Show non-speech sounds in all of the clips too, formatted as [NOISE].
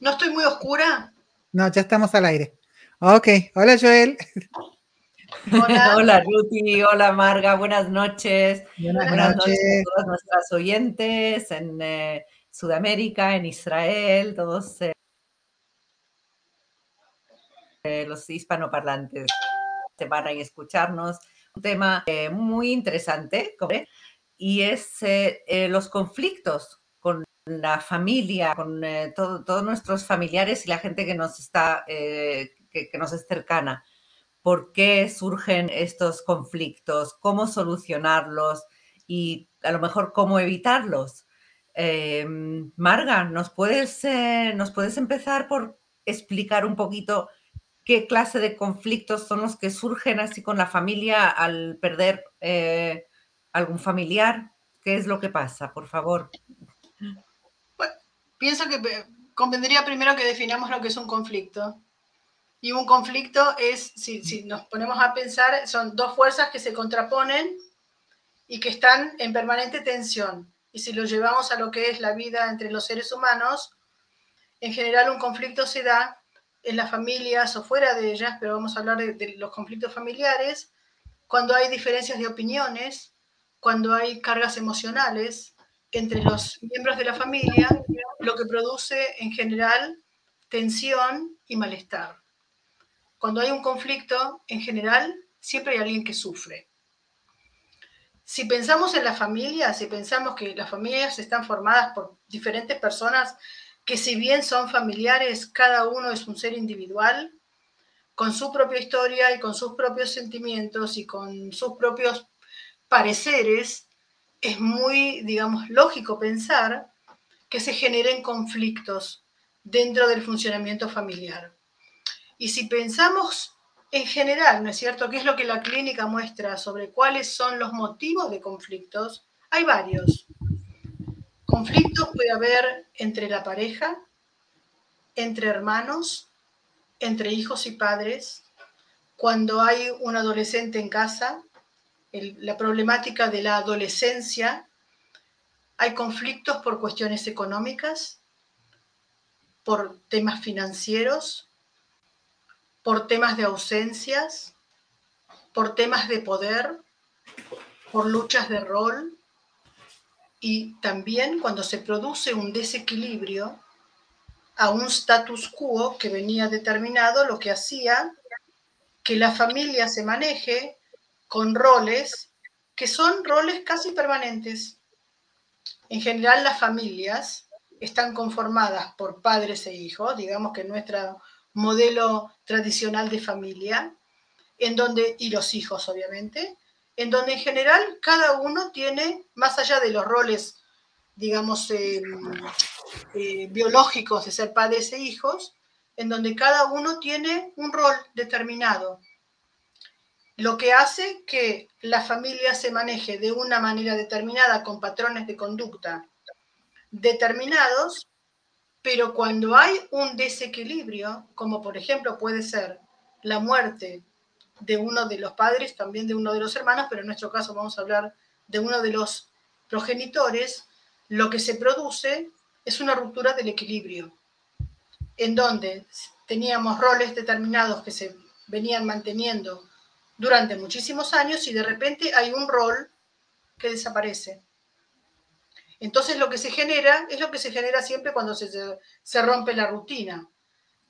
¿No estoy muy oscura? No, ya estamos al aire. Ok, hola Joel. Hola, [LAUGHS] hola Ruti, hola Marga, buenas noches. Buenas, noches. a todas nuestras oyentes en eh, Sudamérica, en Israel, todos eh, los hispanoparlantes se van a escucharnos. Un tema eh, muy interesante y es los conflictos con la familia, con todos nuestros familiares y la gente que nos está, que, que nos es cercana por qué surgen estos conflictos, cómo solucionarlos y a lo mejor cómo evitarlos. Eh, Marga, ¿nos puedes, eh, ¿nos puedes empezar por explicar un poquito qué clase de conflictos son los que surgen así con la familia al perder eh, algún familiar? ¿Qué es lo que pasa, por favor? Pienso que convendría primero que definamos lo que es un conflicto. Y un conflicto es, si, nos ponemos a pensar, son dos fuerzas que se contraponen y que están en permanente tensión. Y si lo llevamos a lo que es la vida entre los seres humanos, en general un conflicto se da en las familias o fuera de ellas, pero vamos a hablar de, de, los conflictos familiares, cuando hay diferencias de opiniones, cuando hay cargas emocionales entre los miembros de la familia, lo que produce en general tensión y malestar. Cuando hay un conflicto, en general, siempre hay alguien que sufre. Si pensamos en la familia, si pensamos que las familias están formadas por diferentes personas que si bien son familiares, cada uno es un ser individual, con su propia historia y con sus propios sentimientos y con sus propios pareceres, es muy, digamos, lógico pensar que se generen conflictos dentro del funcionamiento familiar. Y si pensamos en general, ¿no es cierto?, qué es lo que la clínica muestra sobre cuáles son los motivos de conflictos, hay varios. Conflictos puede haber entre la pareja, entre hermanos, entre hijos y padres, cuando hay un adolescente en casa, la problemática de la adolescencia, hay conflictos por cuestiones económicas, por temas financieros, por temas de ausencias, por temas de poder, por luchas de rol y también cuando se produce un desequilibrio a un status quo que venía determinado, lo que hacía que la familia se maneje con roles que son roles casi permanentes. En general las familias están conformadas por padres e hijos, digamos que nuestra modelo tradicional de familia, en donde, y los hijos obviamente, en donde en general cada uno tiene, más allá de los roles, digamos, eh, eh, biológicos de ser padres e hijos, en donde cada uno tiene un rol determinado, lo que hace que la familia se maneje de una manera determinada con patrones de conducta determinados pero cuando hay un desequilibrio, como por ejemplo puede ser la muerte de uno de los padres, también de uno de los hermanos, pero en nuestro caso vamos a hablar de uno de los progenitores, lo que se produce es una ruptura del equilibrio, en donde teníamos roles determinados que se venían manteniendo durante muchísimos años y de repente hay un rol que desaparece. Entonces lo que se genera es lo que se genera siempre cuando se, se rompe la rutina,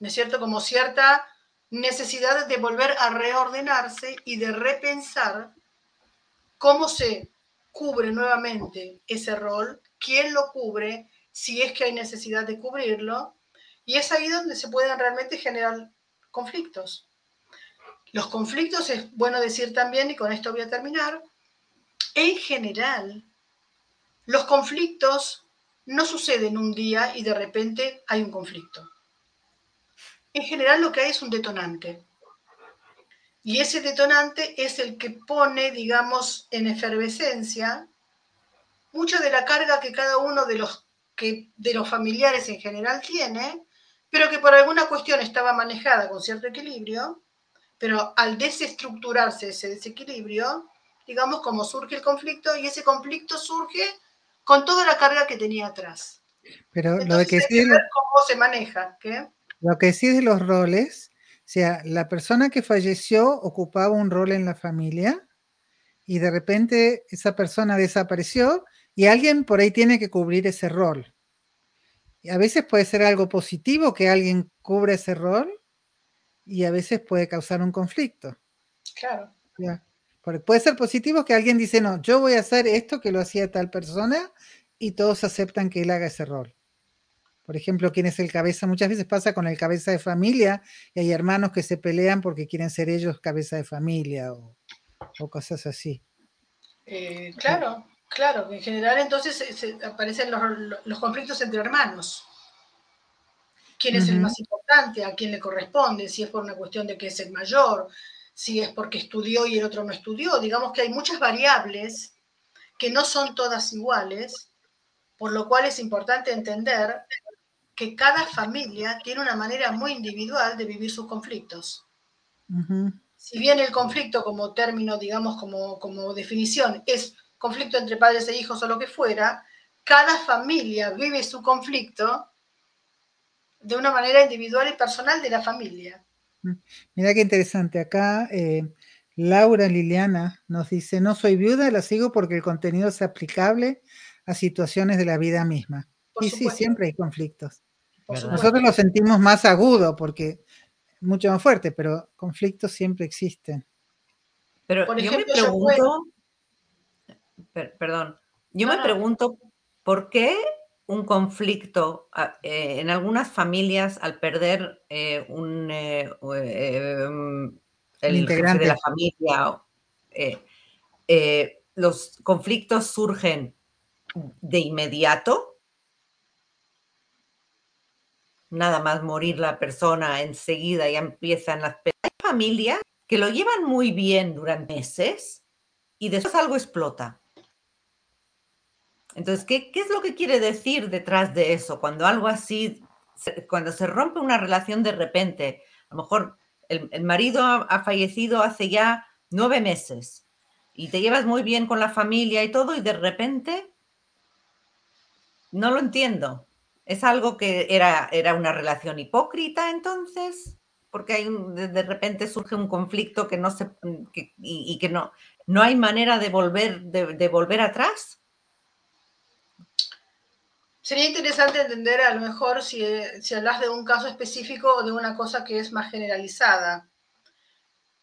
¿no es cierto? Como cierta necesidad de volver a reordenarse y de repensar cómo se cubre nuevamente ese rol, quién lo cubre, si es que hay necesidad de cubrirlo, y es ahí donde se pueden realmente generar conflictos. Los conflictos es bueno decir también, y con esto voy a terminar, en general los conflictos no suceden un día y de repente hay un conflicto. En general lo que hay es un detonante. Y ese detonante es el que pone, digamos, en efervescencia mucha de la carga que cada uno de los, que, de los familiares en general tiene, pero que por alguna cuestión estaba manejada con cierto equilibrio, pero al desestructurarse ese desequilibrio, digamos, como surge el conflicto, y ese conflicto surge con toda la carga que tenía atrás. Pero lo de que sí cómo se maneja, ¿qué? Lo que sí de los roles, o sea, la persona que falleció ocupaba un rol en la familia y de repente esa persona desapareció y alguien por ahí tiene que cubrir ese rol. Y a veces puede ser algo positivo que alguien cubra ese rol y a veces puede causar un conflicto. Claro. Porque puede ser positivo que alguien dice, no, yo voy a hacer esto que lo hacía tal persona y todos aceptan que él haga ese rol. Por ejemplo, quién es el cabeza, muchas veces pasa con el cabeza de familia y hay hermanos que se pelean porque quieren ser ellos cabeza de familia o, cosas así. Eh, claro, claro, en general entonces aparecen los, conflictos entre hermanos. ¿Quién es el más importante? ¿A quién le corresponde? Si es por una cuestión de que es el mayor, si es porque estudió y el otro no estudió. Digamos que hay muchas variables que no son todas iguales, por lo cual es importante entender que cada familia tiene una manera muy individual de vivir sus conflictos. Si bien el conflicto como término, digamos, como, como definición, es conflicto entre padres e hijos o lo que fuera, cada familia vive su conflicto de una manera individual y personal de la familia. Mira qué interesante. Acá eh, Laura Liliana nos dice, no soy viuda, la sigo porque el contenido es aplicable a situaciones de la vida misma. y sí, siempre hay conflictos. Nosotros lo sentimos más agudo porque mucho más fuerte, pero conflictos siempre existen. Pero yo me pregunto, perdón, yo me pregunto por qué un conflicto ah, eh, en algunas familias al perder eh, un, eh, el integrante de la familia, los conflictos surgen de inmediato nada más morir la persona, enseguida ya empiezan las Hay familias que lo llevan muy bien durante meses y después algo explota. Entonces, ¿qué, es lo que quiere decir detrás de eso? Cuando algo así, cuando se rompe una relación de repente, a lo mejor el, marido ha, fallecido hace ya nueve meses y te llevas muy bien con la familia y todo y de repente no lo entiendo. ¿Es algo que era, era una relación hipócrita entonces? Porque hay de, repente surge un conflicto que no se mm, y, que no, no hay manera de volver, de, volver atrás. Sería interesante entender a lo mejor si, si hablas de un caso específico o de una cosa que es más generalizada.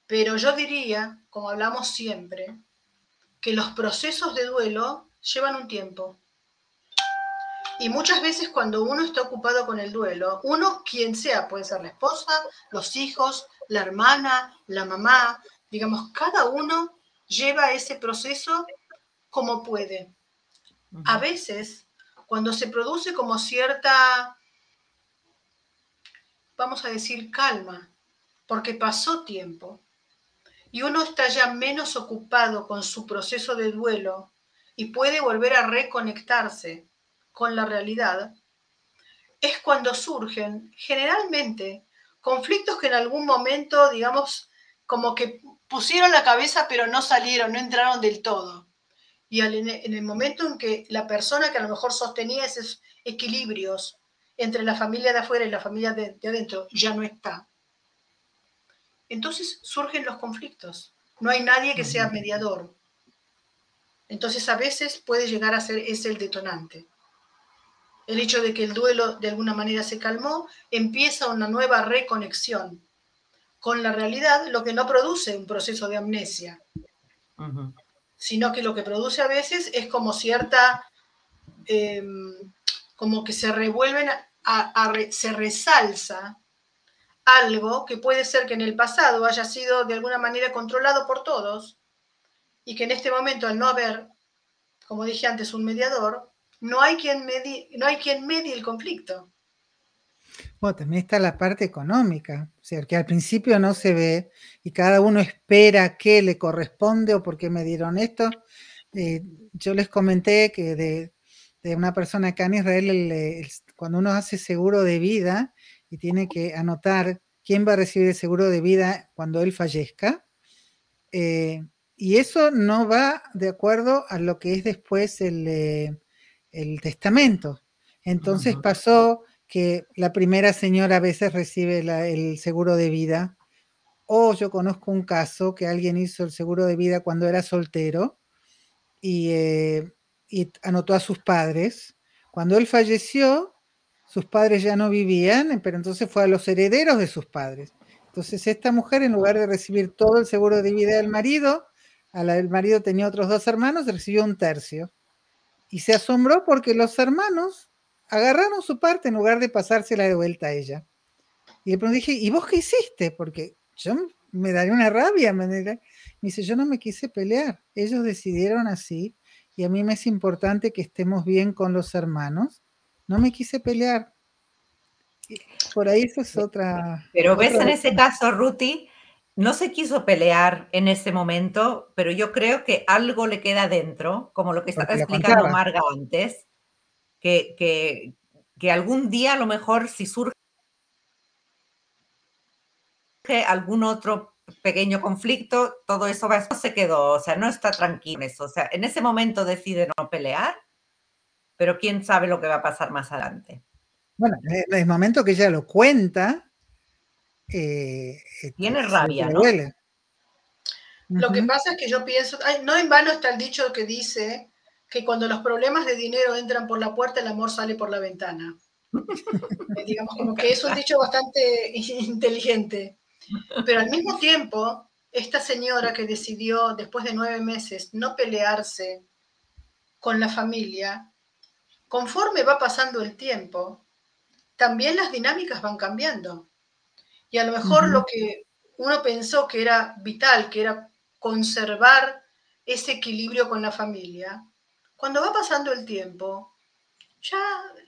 Pero yo diría, como hablamos siempre, que los procesos de duelo llevan un tiempo. Y muchas veces cuando uno está ocupado con el duelo, uno, quien sea, puede ser la esposa, los hijos, la hermana, la mamá, digamos, cada uno lleva ese proceso como puede. A veces, cuando se produce como cierta, vamos a decir, calma, porque pasó tiempo, y uno está ya menos ocupado con su proceso de duelo y puede volver a reconectarse con la realidad, es cuando surgen generalmente conflictos que en algún momento, digamos, como que pusieron la cabeza pero no salieron, no entraron del todo. Y en el momento en que la persona que a lo mejor sostenía esos equilibrios entre la familia de afuera y la familia de, adentro ya no está, entonces surgen los conflictos. No hay nadie que sea mediador. Entonces a veces puede llegar a ser ese el detonante. El hecho de que el duelo de alguna manera se calmó, empieza una nueva reconexión con la realidad, lo que no produce un proceso de amnesia, sino que lo que produce a veces es como cierta, em, como que se revuelven, a, se resalza algo que puede ser que en el pasado haya sido de alguna manera controlado por todos y que en este momento al no haber, como dije antes, un mediador, no hay quien no hay quien medie el conflicto. Bueno, también está la parte económica, o sea, que al principio no se ve y cada uno espera qué le corresponde o por qué me dieron esto. Eh, yo les comenté que de, una persona acá en Israel, cuando uno hace seguro de vida y tiene que anotar quién va a recibir el seguro de vida cuando él fallezca, eh, y eso no va de acuerdo a lo que es después el, eh, el testamento. Entonces pasó que la primera señora a veces recibe el seguro de vida, o yo conozco un caso que alguien hizo el seguro de vida cuando era soltero y, eh, y anotó a sus padres. Cuando él falleció, sus padres ya no vivían, pero entonces fue a los herederos de sus padres. Entonces esta mujer, en lugar de recibir todo el seguro de vida del marido, el marido tenía otros dos hermanos, recibió un tercio. Y se asombró porque los hermanos agarraron su parte en lugar de pasársela de vuelta a ella. Y le pregunté, ¿y vos qué hiciste? Porque yo me daría una rabia. Me, me dice, yo no me quise pelear. Ellos decidieron así y a mí me es importante que estemos bien con los hermanos. No me quise pelear. Por ahí eso es otra. Pero ves en ese caso, Ruti, no se quiso pelear en ese momento, pero yo creo que algo le queda dentro, como lo que estaba explicando Marga antes, que, que, que, algún día a lo mejor si surge algún otro pequeño conflicto, todo eso va, se quedó, o sea, no está tranquilo eso, o sea, en ese momento decide no pelear, pero quién sabe lo que va a pasar más adelante. Bueno, en el momento que ella lo cuenta, eh, eh, tiene rabia, ¿no? Lo que pasa es que yo pienso, no en vano está el dicho que dice que cuando los problemas de dinero entran por la puerta, el amor sale por la ventana. Eh, digamos, como que es un dicho bastante [LAUGHS] inteligente. Pero al mismo tiempo, esta señora que decidió, después de nueve meses, no pelearse con la familia, conforme va pasando el tiempo, también las dinámicas van cambiando. Y a lo mejor lo que uno pensó que era vital, que era conservar ese equilibrio con la familia, cuando va pasando el tiempo, ya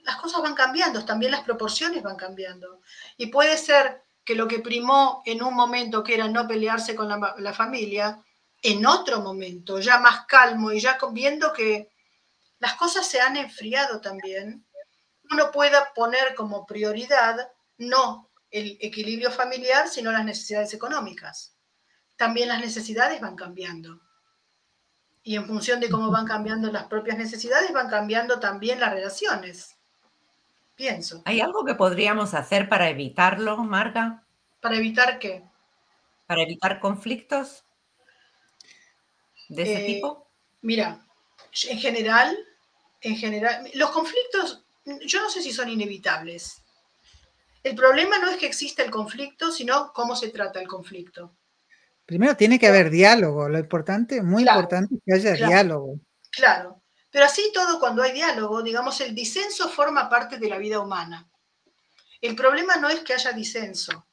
las cosas van cambiando, también las proporciones van cambiando. Y puede ser que lo que primó en un momento, que era no pelearse con la, familia, en otro momento, ya más calmo y ya viendo que las cosas se han enfriado también, uno pueda poner como prioridad no el equilibrio familiar, sino las necesidades económicas. También las necesidades van cambiando. Y en función de cómo van cambiando las propias necesidades, van cambiando también las relaciones. Pienso. ¿Hay algo que podríamos hacer para evitarlo, Marga? ¿Para evitar qué? ¿Para evitar conflictos de ese eh, tipo? Mira, en general, en general, los conflictos yo no sé si son inevitables. El problema no es que exista el conflicto, sino cómo se trata el conflicto. Primero tiene que haber diálogo, lo importante, muy importante es que haya diálogo. Claro, pero así todo cuando hay diálogo, digamos, el disenso forma parte de la vida humana. El problema no es que haya disenso,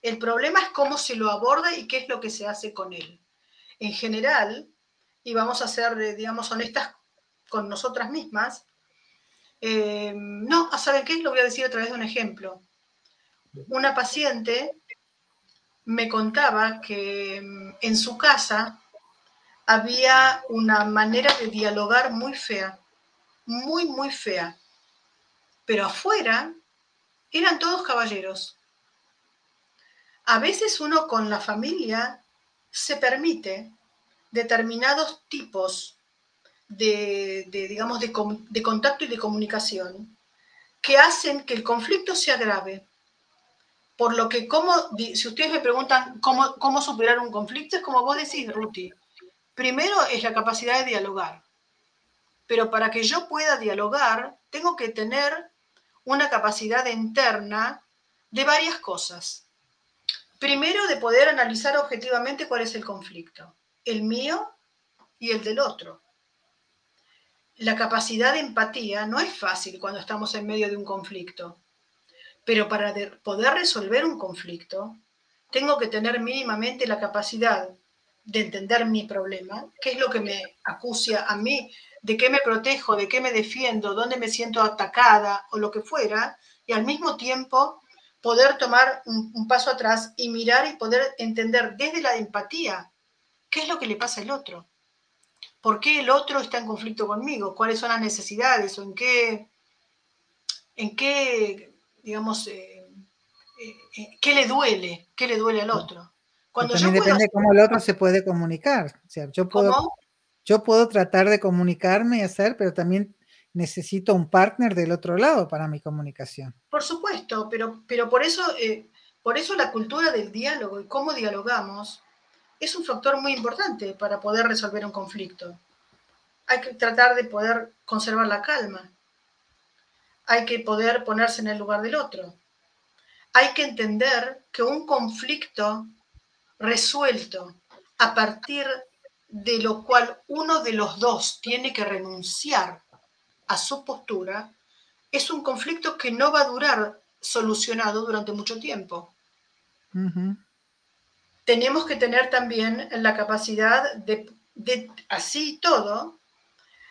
el problema es cómo se lo aborda y qué es lo que se hace con él. En general, y vamos a ser, digamos, honestas con nosotras mismas, eh, no, ¿a saber qué? Lo voy a decir a través de un ejemplo. Una paciente me contaba que mm, en su casa había una manera de dialogar muy fea, muy, muy fea. Pero afuera eran todos caballeros. A veces uno con la familia se permite determinados tipos de, digamos, de, contacto y de comunicación que hacen que el conflicto se agrave. Por lo que, ¿cómo, si ustedes me preguntan cómo, cómo superar un conflicto, es como vos decís, Ruti. Primero es la capacidad de dialogar. Pero para que yo pueda dialogar, tengo que tener una capacidad interna de varias cosas. Primero, de poder analizar objetivamente cuál es el conflicto, el mío y el del otro la capacidad de empatía no es fácil cuando estamos en medio de un conflicto, pero para poder resolver un conflicto, tengo que tener mínimamente la capacidad de entender mi problema, qué es lo que me acucia a mí, de qué me protejo, de qué me defiendo, dónde me siento atacada o lo que fuera, y al mismo tiempo poder tomar un, un paso atrás y mirar y poder entender desde la empatía qué es lo que le pasa al otro. Por qué el otro está en conflicto conmigo, cuáles son las necesidades o en qué, en qué digamos, eh, eh, eh, qué le duele, qué le duele al otro. Cuando también depende de cómo el otro se puede comunicar. O sea, yo puedo, yo puedo tratar de comunicarme y hacer, pero también necesito un partner del otro lado para mi comunicación. Por supuesto, pero, pero por, eso, eh, por eso la cultura del diálogo y cómo dialogamos es un factor muy importante para poder resolver un conflicto. Hay que tratar de poder conservar la calma. Hay que poder ponerse en el lugar del otro. Hay que entender que un conflicto resuelto a partir de lo cual uno de los dos tiene que renunciar a su postura, es un conflicto que no va a durar solucionado durante mucho tiempo. Tenemos que tener también la capacidad de, así todo,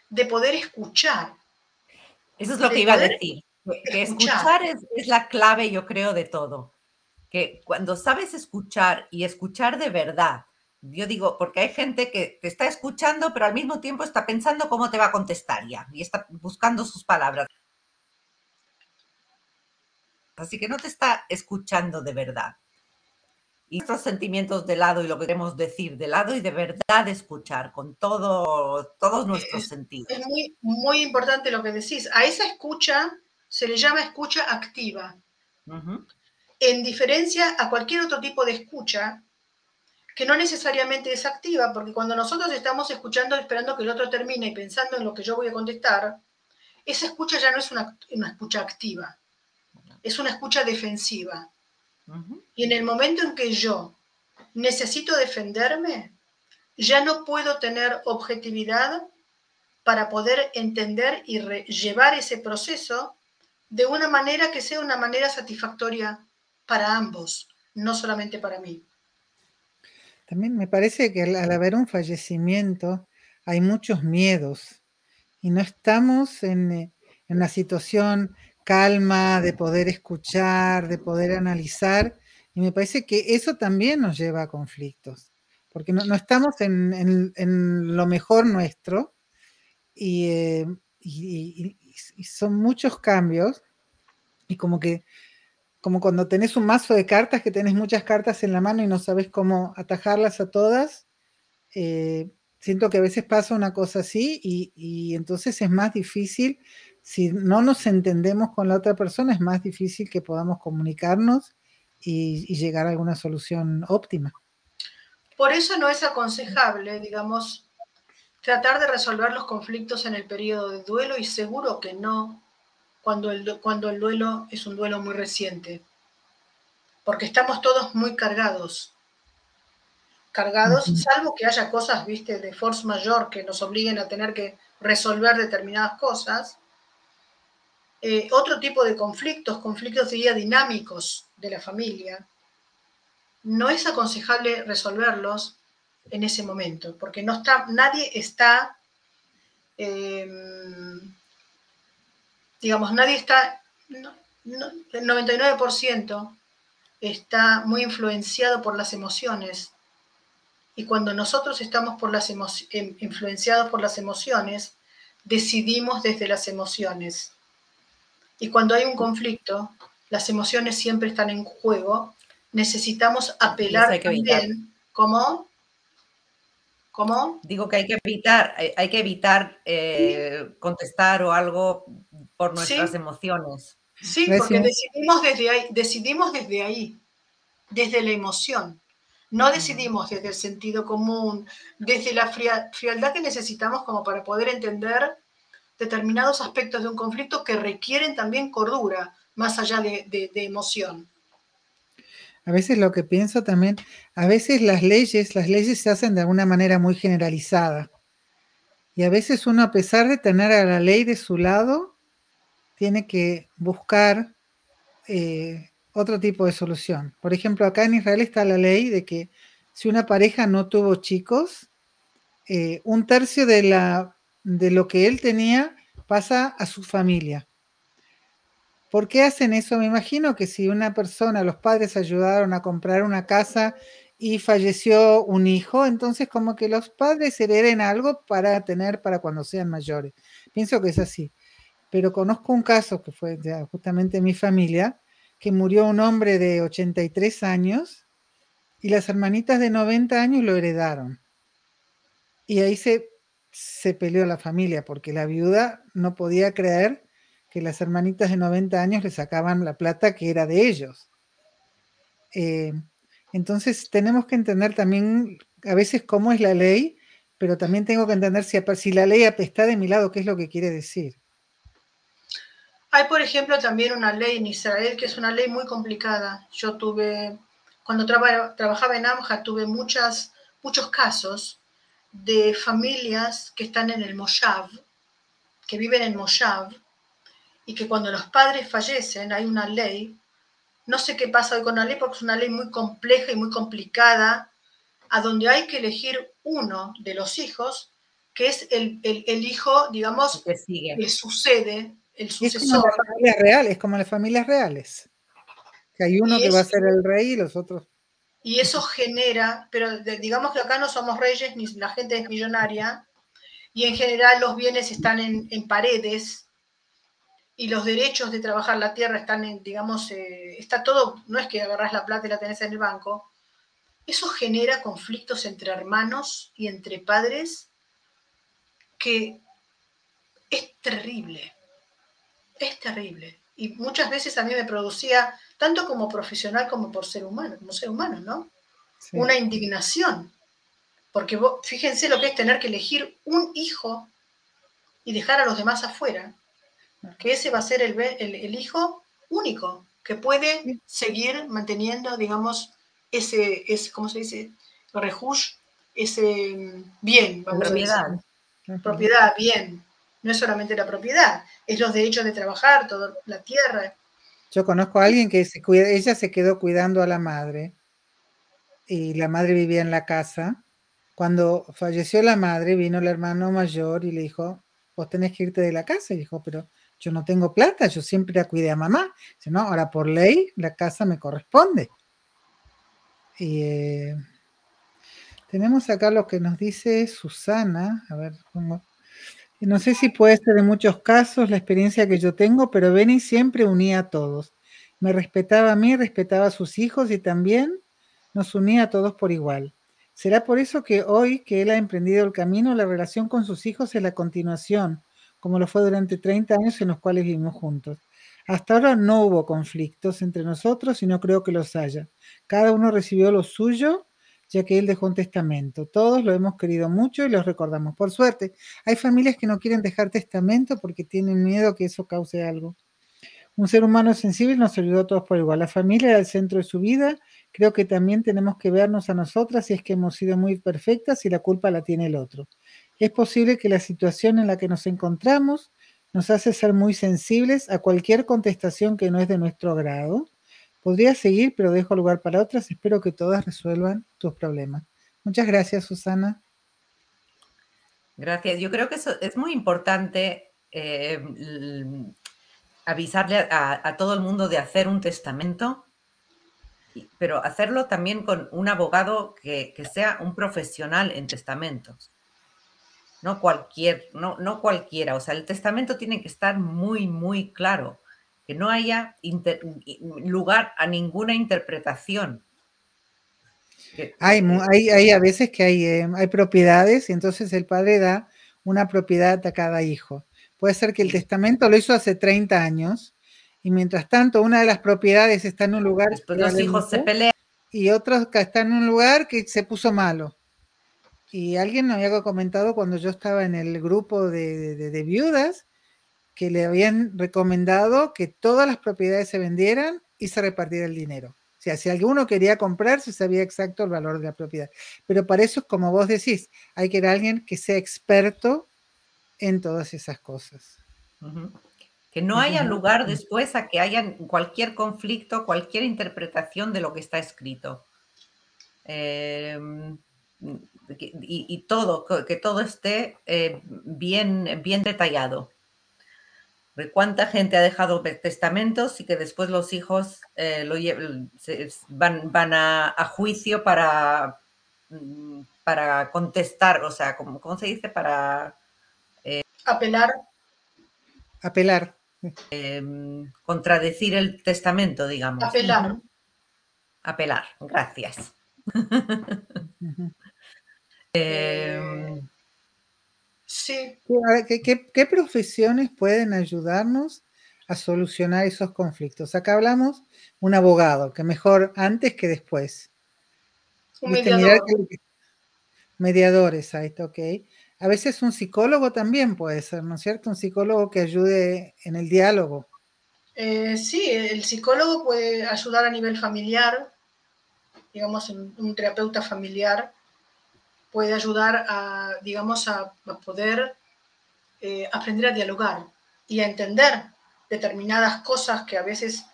de poder escuchar. Eso es lo que iba a decir. Que escuchar, es, es la clave, yo creo, de todo. Que cuando sabes escuchar y escuchar de verdad, yo digo, porque hay gente que te está escuchando, pero al mismo tiempo está pensando cómo te va a contestar ya y está buscando sus palabras. Así que no te está escuchando de verdad. Y nuestros sentimientos de lado y lo que queremos decir de lado y de verdad escuchar con todo, todos nuestros sentidos. Es muy, muy importante lo que decís. A esa escucha se le llama escucha activa. En diferencia a cualquier otro tipo de escucha, que no necesariamente es activa, porque cuando nosotros estamos escuchando, esperando que el otro termine y pensando en lo que yo voy a contestar, esa escucha ya no es una, escucha activa, es una escucha defensiva. Y en el momento en que yo necesito defenderme, ya no puedo tener objetividad para poder entender y llevar ese proceso de una manera que sea una manera satisfactoria para ambos, no solamente para mí. También me parece que al, haber un fallecimiento hay muchos miedos y no estamos en, eh, una situación calma de poder escuchar, de poder analizar. Y me parece que eso también nos lleva a conflictos, porque no, estamos en, lo mejor nuestro eh, y, son muchos cambios y como que como cuando tenés un mazo de cartas, que tenés muchas cartas en la mano y no sabes cómo atajarlas a todas. Eh, siento que a veces pasa una cosa así y, entonces es más difícil, si no nos entendemos con la otra persona, es más difícil que podamos comunicarnos y, y llegar a alguna solución óptima. Por eso no es aconsejable, digamos, tratar de resolver los conflictos en el periodo de duelo y seguro que no cuando el, cuando el duelo es un duelo muy reciente, porque estamos todos muy cargados, cargados, salvo que haya cosas, viste, de force mayor que nos obliguen a tener que resolver determinadas cosas. Eh, otro tipo de conflictos, conflictos diría dinámicos de la familia, no es aconsejable resolverlos en ese momento, porque no está, nadie está em, digamos, nadie está, el 99% está muy influenciado por las emociones. Y cuando nosotros estamos por las em, influenciados por las emociones, decidimos desde las emociones. Y cuando hay un conflicto, las emociones siempre están en juego. Necesitamos apelar también, ¿cómo? ¿Cómo? Digo que hay que evitar, hay, que evitar eh, contestar o algo por nuestras emociones. Sí, porque decidimos desde ahí, decidimos desde ahí, desde la emoción. No decidimos desde el sentido común, desde la frialdad que necesitamos como para poder entender determinados aspectos de un conflicto que requieren también cordura, más allá de, de emoción. A veces lo que pienso también, a veces las leyes, las leyes se hacen de alguna manera muy generalizada. Y a veces uno, a pesar de tener a la ley de su lado, tiene que buscar eh, otro tipo de solución. Por ejemplo, acá en Israel está la ley de que si una pareja no tuvo chicos, eh, un tercio de, la, de lo que él tenía pasa a su familia. ¿Por qué hacen eso? Me imagino que si una persona, los padres ayudaron a comprar una casa y falleció un hijo, entonces como que los padres hereden algo para tener para cuando sean mayores. Pienso que es así pero conozco un caso que fue justamente mi familia, que murió un hombre de 83 años y las hermanitas de 90 años lo heredaron. Y ahí se, se peleó la familia porque la viuda no podía creer que las hermanitas de 90 años le sacaban la plata que era de ellos. Eh, entonces tenemos que entender también a veces cómo es la ley, pero también tengo que entender si, la ley está de mi lado, qué es lo que quiere decir. Hay, por ejemplo, también una ley en Israel que es una ley muy complicada. Yo tuve, cuando trabajaba en AMJA, tuve muchas, muchos casos de familias que están en el Moshav, que viven en Moshav, y que cuando los padres fallecen hay una ley, no sé qué pasa hoy con la ley porque es una ley muy compleja y muy complicada, a donde hay que elegir uno de los hijos, que es el, hijo, digamos, que, que sucede el sucesor. Es como las familias reales, como las familias reales. Que hay uno que va a ser el rey y los otros. Y eso genera, pero digamos que acá no somos reyes, ni la gente es millonaria, y en general los bienes están en, paredes, y los derechos de trabajar la tierra están en, digamos, eh, está todo, no es que agarras la plata y la tenés en el banco. Eso genera conflictos entre hermanos y entre padres que es terrible es terrible. Y muchas veces a mí me producía, tanto como profesional como por ser humano, como ser humano, ¿no? Una indignación. Porque fíjense lo que es tener que elegir un hijo y dejar a los demás afuera. Que ese va a ser el, el, hijo único, que puede seguir manteniendo, digamos, ese, ese ¿cómo se dice? Rejush, ese mm, bien, propiedad. Propiedad, bien. No es solamente la propiedad, es los derechos de trabajar, toda la tierra. Yo conozco a alguien que se cuida, ella se quedó cuidando a la madre y la madre vivía en la casa. Cuando falleció la madre, vino el hermano mayor y le dijo, vos tenés que irte de la casa. Y dijo, pero yo no tengo plata, yo siempre la cuidé a mamá. Dice, no, ahora por ley la casa me corresponde. Y eh, tenemos acá lo que nos dice Susana. A ver, pongo. No sé si puede ser en muchos casos la experiencia que yo tengo, pero Benny siempre unía a todos. Me respetaba a mí, respetaba a sus hijos y también nos unía a todos por igual. Será por eso que hoy que él ha emprendido el camino, la relación con sus hijos es la continuación, como lo fue durante 30 años en los cuales vivimos juntos. Hasta ahora no hubo conflictos entre nosotros y no creo que los haya. Cada uno recibió lo suyo ya que él dejó un testamento. Todos lo hemos querido mucho y los recordamos. Por suerte, hay familias que no quieren dejar testamento porque tienen miedo que eso cause algo. Un ser humano sensible nos ayudó a todos por igual. La familia era el centro de su vida. Creo que también tenemos que vernos a nosotras si es que hemos sido muy perfectas y la culpa la tiene el otro. Es posible que la situación en la que nos encontramos nos hace ser muy sensibles a cualquier contestación que no es de nuestro agrado Podría seguir, pero dejo lugar para otras. Espero que todas resuelvan tus problemas. Muchas gracias, Susana. Gracias. Yo creo que eso es muy importante eh, avisarle a, todo el mundo de hacer un testamento, pero hacerlo también con un abogado que, sea un profesional en testamentos. No cualquier, no, no cualquiera. O sea, el testamento tiene que estar muy, muy claro que no haya lugar a ninguna interpretación. Hay, hay, a veces que hay, eh, hay propiedades y entonces el padre da una propiedad a cada hijo. Puede ser que el testamento lo hizo hace 30 años y mientras tanto una de las propiedades está en un lugar... Después los hijos se pelean. Y otros que están en un lugar que se puso malo. Y alguien me había comentado cuando yo estaba en el grupo de viudas, que le habían recomendado que todas las propiedades se vendieran y se repartiera el dinero. O sea, si alguno quería comprar, se sabía exacto el valor de la propiedad. Pero para eso, como vos decís, hay que ir a alguien que sea experto en todas esas cosas. Que no haya lugar después a que haya cualquier conflicto, cualquier interpretación de lo que está escrito. Em, y, todo, que todo esté eh, bien, bien detallado cuánta gente ha dejado testamentos y que después los hijos eh, lo van, van a, juicio para, mm, para contestar, o sea, ¿cómo, cómo se dice? Para... Eh, Apelar. Apelar. Em, contradecir el testamento, digamos. Apelar. Apelar, gracias. [LAUGHS] Sí. ¿Qué, profesiones pueden ayudarnos a solucionar esos conflictos? Acá hablamos un abogado, que mejor antes que después. Un mediador. Mediadores, ahí está, ok. A veces un psicólogo también puede ser, ¿no es cierto? Un psicólogo que ayude en el diálogo. Eh, sí, el psicólogo puede ayudar a nivel familiar, digamos, un terapeuta familiar puede ayudar a, digamos, a, poder eh, aprender a dialogar y a entender determinadas cosas que a veces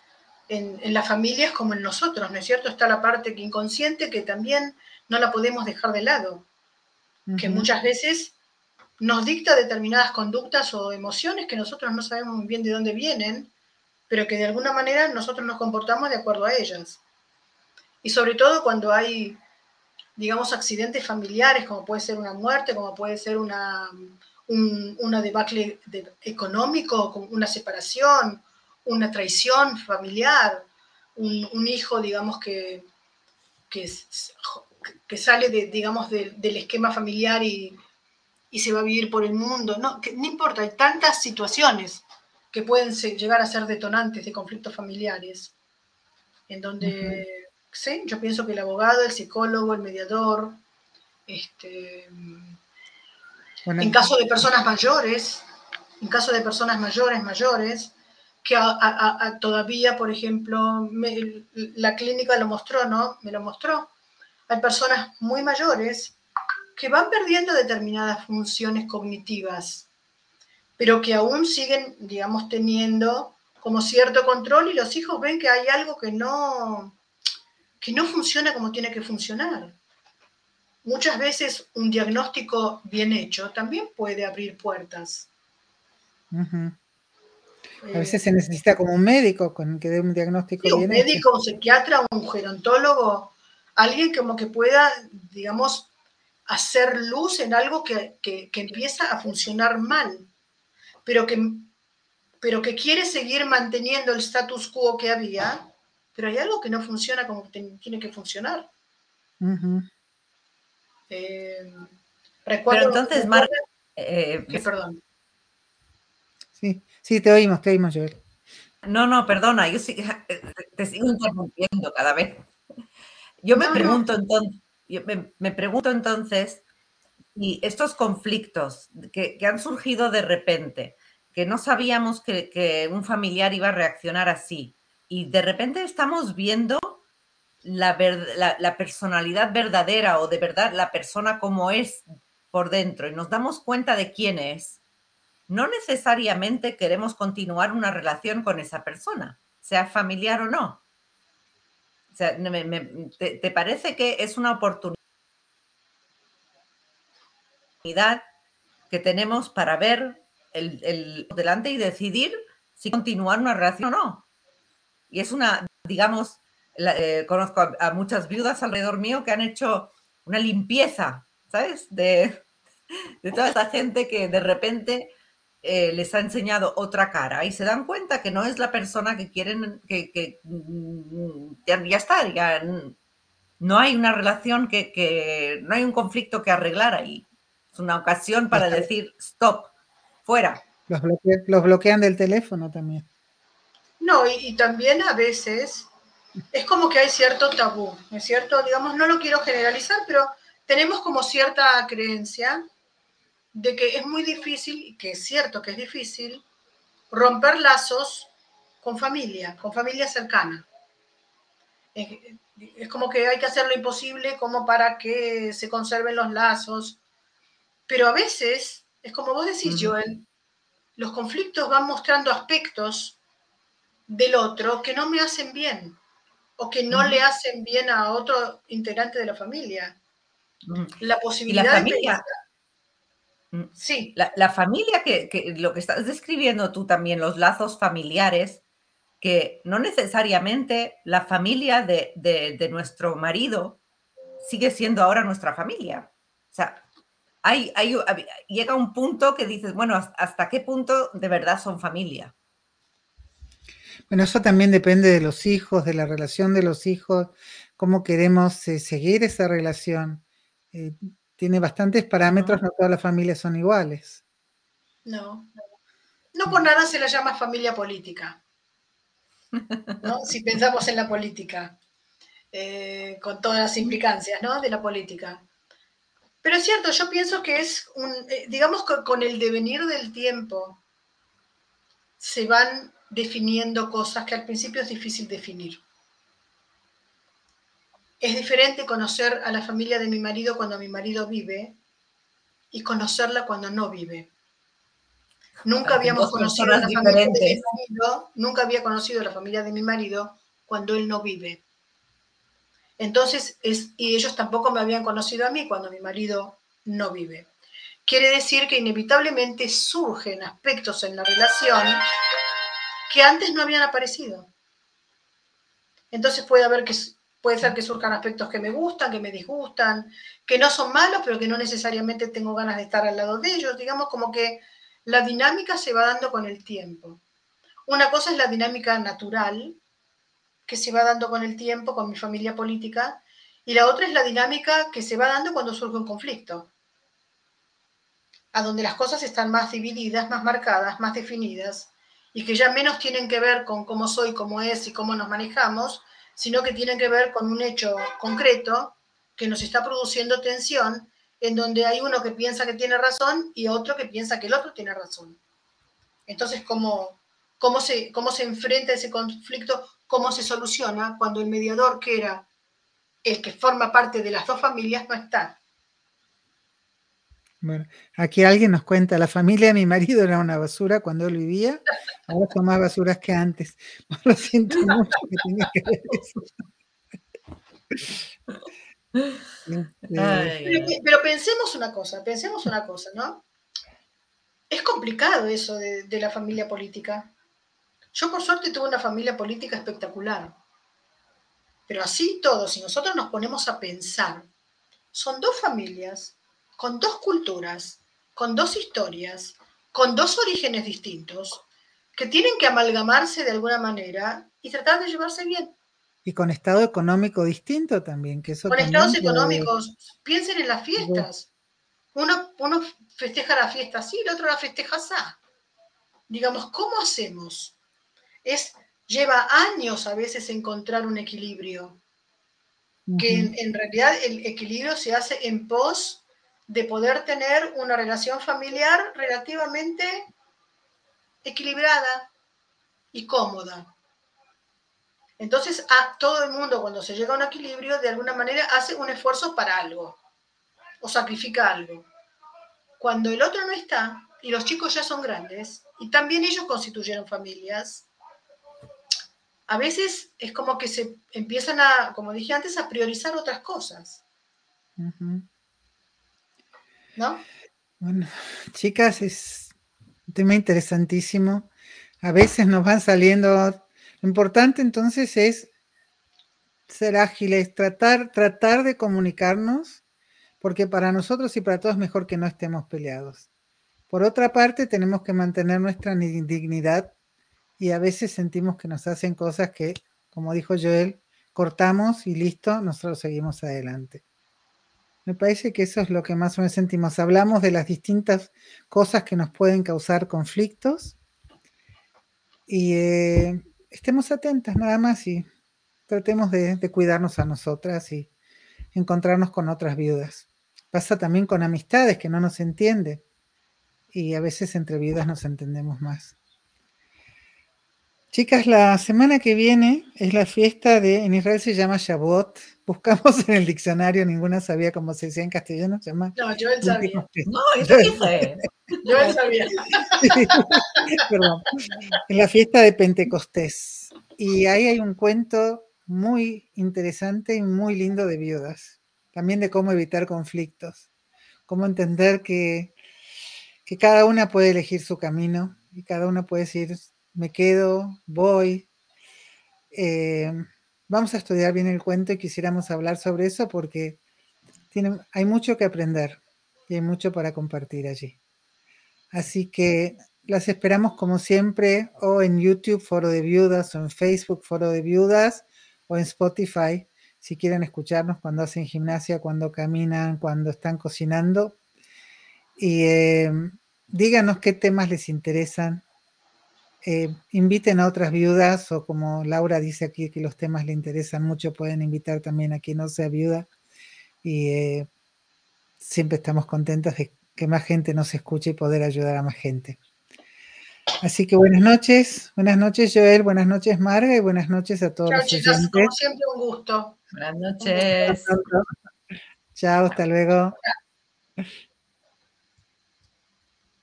en, en las familias como en nosotros, ¿no es cierto? Está la parte inconsciente que también no la podemos dejar de lado que muchas veces nos dicta determinadas conductas o emociones que nosotros no sabemos muy bien de dónde vienen, pero que de alguna manera nosotros nos comportamos de acuerdo a ellas. Y sobre todo cuando hay, digamos, accidentes familiares, como puede ser una muerte, como puede ser una, una debacle económico, una separación, una traición familiar, un, hijo, digamos, que, que que sale, de, digamos, del esquema familiar y, se va a vivir por el mundo. No, no importa, hay tantas situaciones que pueden llegar a ser detonantes de conflictos familiares, en donde, sí, yo pienso que el abogado, el psicólogo, el mediador, este, en caso de personas mayores, en caso de personas mayores, mayores, que todavía, por ejemplo, la clínica lo mostró, ¿no? Me lo mostró hay personas muy mayores que van perdiendo determinadas funciones cognitivas, pero que aún siguen, digamos, teniendo como cierto control y los hijos ven que hay algo que no, que no funciona como tiene que funcionar. Muchas veces un diagnóstico bien hecho también puede abrir puertas. A veces se necesita como un médico con que dé un diagnóstico bien un médico, un psiquiatra, un gerontólogo, alguien como que pueda, digamos, hacer luz en algo que, empieza a funcionar mal, pero que, pero que quiere seguir manteniendo el status quo que había, pero hay algo que no funciona como tiene que funcionar. Eh, recuerdo pero entonces, Marta, eh, perdón. Sí, sí, te oímos, te oímos, Joel. No, no, perdona, yo sí, te sigo interrumpiendo cada vez. Yo me pregunto entonces, me, pregunto entonces si estos conflictos que, han surgido de repente, que no sabíamos que, un familiar iba a reaccionar así, y de repente estamos viendo la, la, personalidad verdadera o de verdad la persona como es por dentro y nos damos cuenta de quién es, no necesariamente queremos continuar una relación con esa persona, sea familiar o no. O sea, te, parece que es una oportunidad que tenemos para ver el, delante y decidir si continuar una relación o no? Y es una, digamos, eh, conozco a, muchas viudas alrededor mío que han hecho una limpieza, ¿sabes? De, de toda esa gente que de repente eh, les ha enseñado otra cara y se dan cuenta que no es la persona que quieren, que, mm, ya, está, ya no hay una relación que, no hay un conflicto que arreglar ahí. Es una ocasión para decir, stop, fuera. Los, los bloquean del teléfono también. No, y, y, también a veces es como que hay cierto tabú, ¿es cierto? Digamos, no lo quiero generalizar, pero tenemos como cierta creencia de que es muy difícil, y que es cierto que es difícil, romper lazos con familia, con familia cercana. Es, como que hay que hacer lo imposible como para que se conserven los lazos. Pero a veces, es como vos decís, Joel, los conflictos van mostrando aspectos del otro que no me hacen bien o que no le hacen bien a otro integrante de la familia. La posibilidad la familia, sí. La, familia que, lo que estás describiendo tú también, los lazos familiares, que no necesariamente la familia de, nuestro marido sigue siendo ahora nuestra familia. O sea, hay, hay, llega un punto que dices, bueno, ¿hasta qué punto de verdad son familia? Bueno, eso también depende de los hijos, de la relación de los hijos, cómo queremos eh, seguir esa relación. Eh, tiene bastantes parámetros, no todas las familias son iguales. No, no por nada se la llama familia política. ¿no? Si pensamos en la política, eh, con todas las implicancias ¿no? de la política. Pero es cierto, yo pienso que es un, digamos que con el devenir del tiempo se van definiendo cosas que al principio es difícil definir. Es diferente conocer a la familia de mi marido cuando mi marido vive y conocerla cuando no vive. Nunca habíamos conocido a la familia de mi marido, nunca había conocido a la familia de mi marido cuando él no vive. Entonces, es, y ellos tampoco me habían conocido a mí cuando mi marido no vive. Quiere decir que inevitablemente surgen aspectos en la relación que antes no habían aparecido. Entonces puede haber que puede ser que surjan aspectos que me gustan, que me disgustan, que no son malos, pero que no necesariamente tengo ganas de estar al lado de ellos. Digamos como que la dinámica se va dando con el tiempo. Una cosa es la dinámica natural, que se va dando con el tiempo, con mi familia política, y la otra es la dinámica que se va dando cuando surge un conflicto, a donde las cosas están más divididas, más marcadas, más definidas, y que ya menos tienen que ver con cómo soy, cómo es y cómo nos manejamos, sino que tienen que ver con un hecho concreto que nos está produciendo tensión en donde hay uno que piensa que tiene razón y otro que piensa que el otro tiene razón. Entonces, ¿cómo, cómo, se, cómo se enfrenta ese conflicto? ¿Cómo se soluciona cuando el mediador, que era el que forma parte de las dos familias, no está? Bueno, aquí alguien nos cuenta, la familia de mi marido era una basura cuando él vivía, ahora son más basuras que antes. [LAUGHS] Lo siento mucho que tenga que ver eso. Pero, pensemos una cosa, pensemos una cosa, ¿no? Es complicado eso de, de, la familia política. Yo por suerte tuve una familia política espectacular. Pero así todo, si nosotros nos ponemos a pensar, son dos familias con dos culturas, con dos historias, con dos orígenes distintos, que tienen que amalgamarse de alguna manera y tratar de llevarse bien. Y con estado económico distinto también, que eso Con estados económicos, piensen en las fiestas. Uno, uno festeja la fiesta así, el otro la festeja así. Digamos, ¿cómo hacemos? Es, lleva años a veces encontrar un equilibrio, que en, en, realidad el equilibrio se hace en pos de poder tener una relación familiar relativamente equilibrada y cómoda. Entonces, a todo el mundo cuando se llega a un equilibrio, de alguna manera hace un esfuerzo para algo o sacrifica algo. Cuando el otro no está y los chicos ya son grandes y también ellos constituyeron familias, a veces es como que se empiezan a, como dije antes, a priorizar otras cosas. ¿No? Bueno, chicas, es un tema interesantísimo. A veces nos van saliendo lo importante entonces es ser ágiles, tratar, tratar de comunicarnos, porque para nosotros y para todos es mejor que no estemos peleados. Por otra parte, tenemos que mantener nuestra dignidad y a veces sentimos que nos hacen cosas que, como dijo Joel, cortamos y listo, nosotros seguimos adelante. Me parece que eso es lo que más o menos sentimos. Hablamos de las distintas cosas que nos pueden causar conflictos y eh, estemos atentas nada más y tratemos de, cuidarnos a nosotras y encontrarnos con otras viudas. Pasa también con amistades que no nos entienden y a veces entre viudas nos entendemos más. Chicas, la semana que viene es la fiesta de, en Israel se llama Shavuot. Buscamos en el diccionario, ninguna sabía cómo se decía en castellano. Se llama no, yo él sabía. No, eso qué Yo él sabía. Perdón. En la fiesta de Pentecostés. Y ahí hay un cuento muy interesante y muy lindo de viudas. También de cómo evitar conflictos. Cómo entender que, que cada una puede elegir su camino y cada una puede decir me quedo, voy. Eh, vamos a estudiar bien el cuento y quisiéramos hablar sobre eso porque hay mucho que aprender y hay mucho para compartir allí. Así que las esperamos como siempre o en YouTube Foro de Viudas o en Facebook Foro de Viudas o en Spotify si quieren escucharnos cuando hacen gimnasia, cuando caminan, cuando están cocinando. Y eh, díganos qué temas les interesan. Eh, inviten a otras viudas o como Laura dice aquí que los temas le interesan mucho, pueden invitar también a quien no sea viuda. Y eh, siempre estamos contentos de que más gente nos escuche y poder ayudar a más gente. Así que buenas noches, buenas noches Joel, buenas noches Marga y buenas noches a todos Chao, los chicas, oyentes. como siempre, un gusto. Buenas noches. Chao, hasta luego.